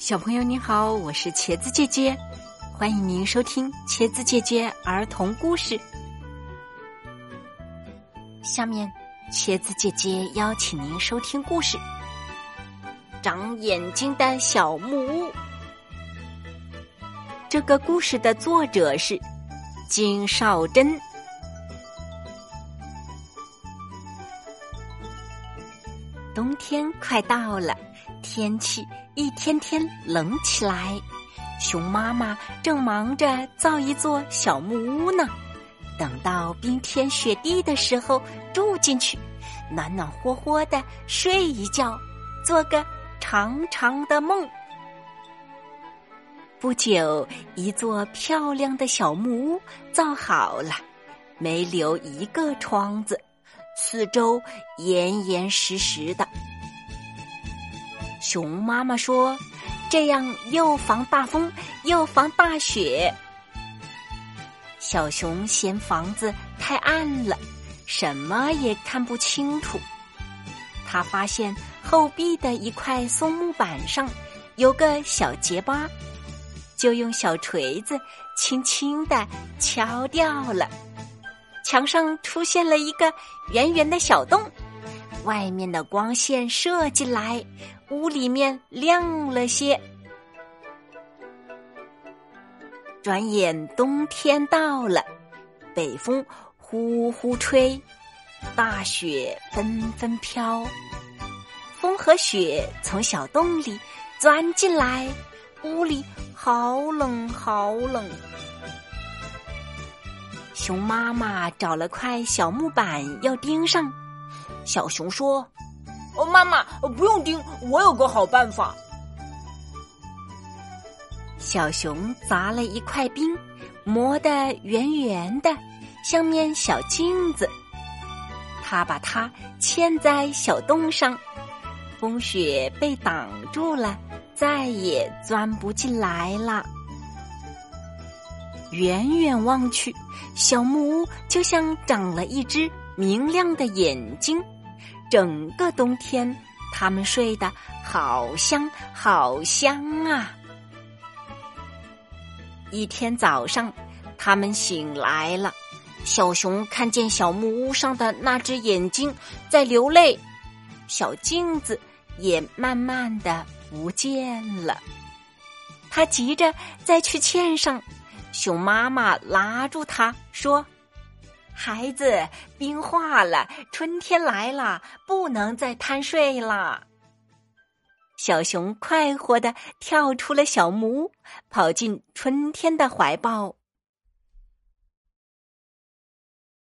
小朋友你好，我是茄子姐姐，欢迎您收听茄子姐姐儿童故事。下面，茄子姐姐邀请您收听故事《长眼睛的小木屋》。这个故事的作者是金少珍。冬天快到了，天气一天天冷起来。熊妈妈正忙着造一座小木屋呢，等到冰天雪地的时候住进去，暖暖和和的睡一觉，做个长长的梦。不久，一座漂亮的小木屋造好了，没留一个窗子。四周严严实实的，熊妈妈说：“这样又防大风，又防大雪。”小熊嫌房子太暗了，什么也看不清楚。他发现后壁的一块松木板上有个小结疤，就用小锤子轻轻的敲掉了。墙上出现了一个圆圆的小洞，外面的光线射进来，屋里面亮了些。转眼冬天到了，北风呼呼吹，大雪纷纷飘，风和雪从小洞里钻进来，屋里好冷好冷。熊妈妈找了块小木板要钉上，小熊说：“哦，妈妈不用钉，我有个好办法。”小熊砸了一块冰，磨得圆圆的，像面小镜子。他把它嵌在小洞上，风雪被挡住了，再也钻不进来了。远远望去，小木屋就像长了一只明亮的眼睛。整个冬天，他们睡得好香好香啊！一天早上，他们醒来了，小熊看见小木屋上的那只眼睛在流泪，小镜子也慢慢的不见了。他急着再去嵌上。熊妈妈拉住他说：“孩子，冰化了，春天来了，不能再贪睡啦。”小熊快活的跳出了小木屋，跑进春天的怀抱。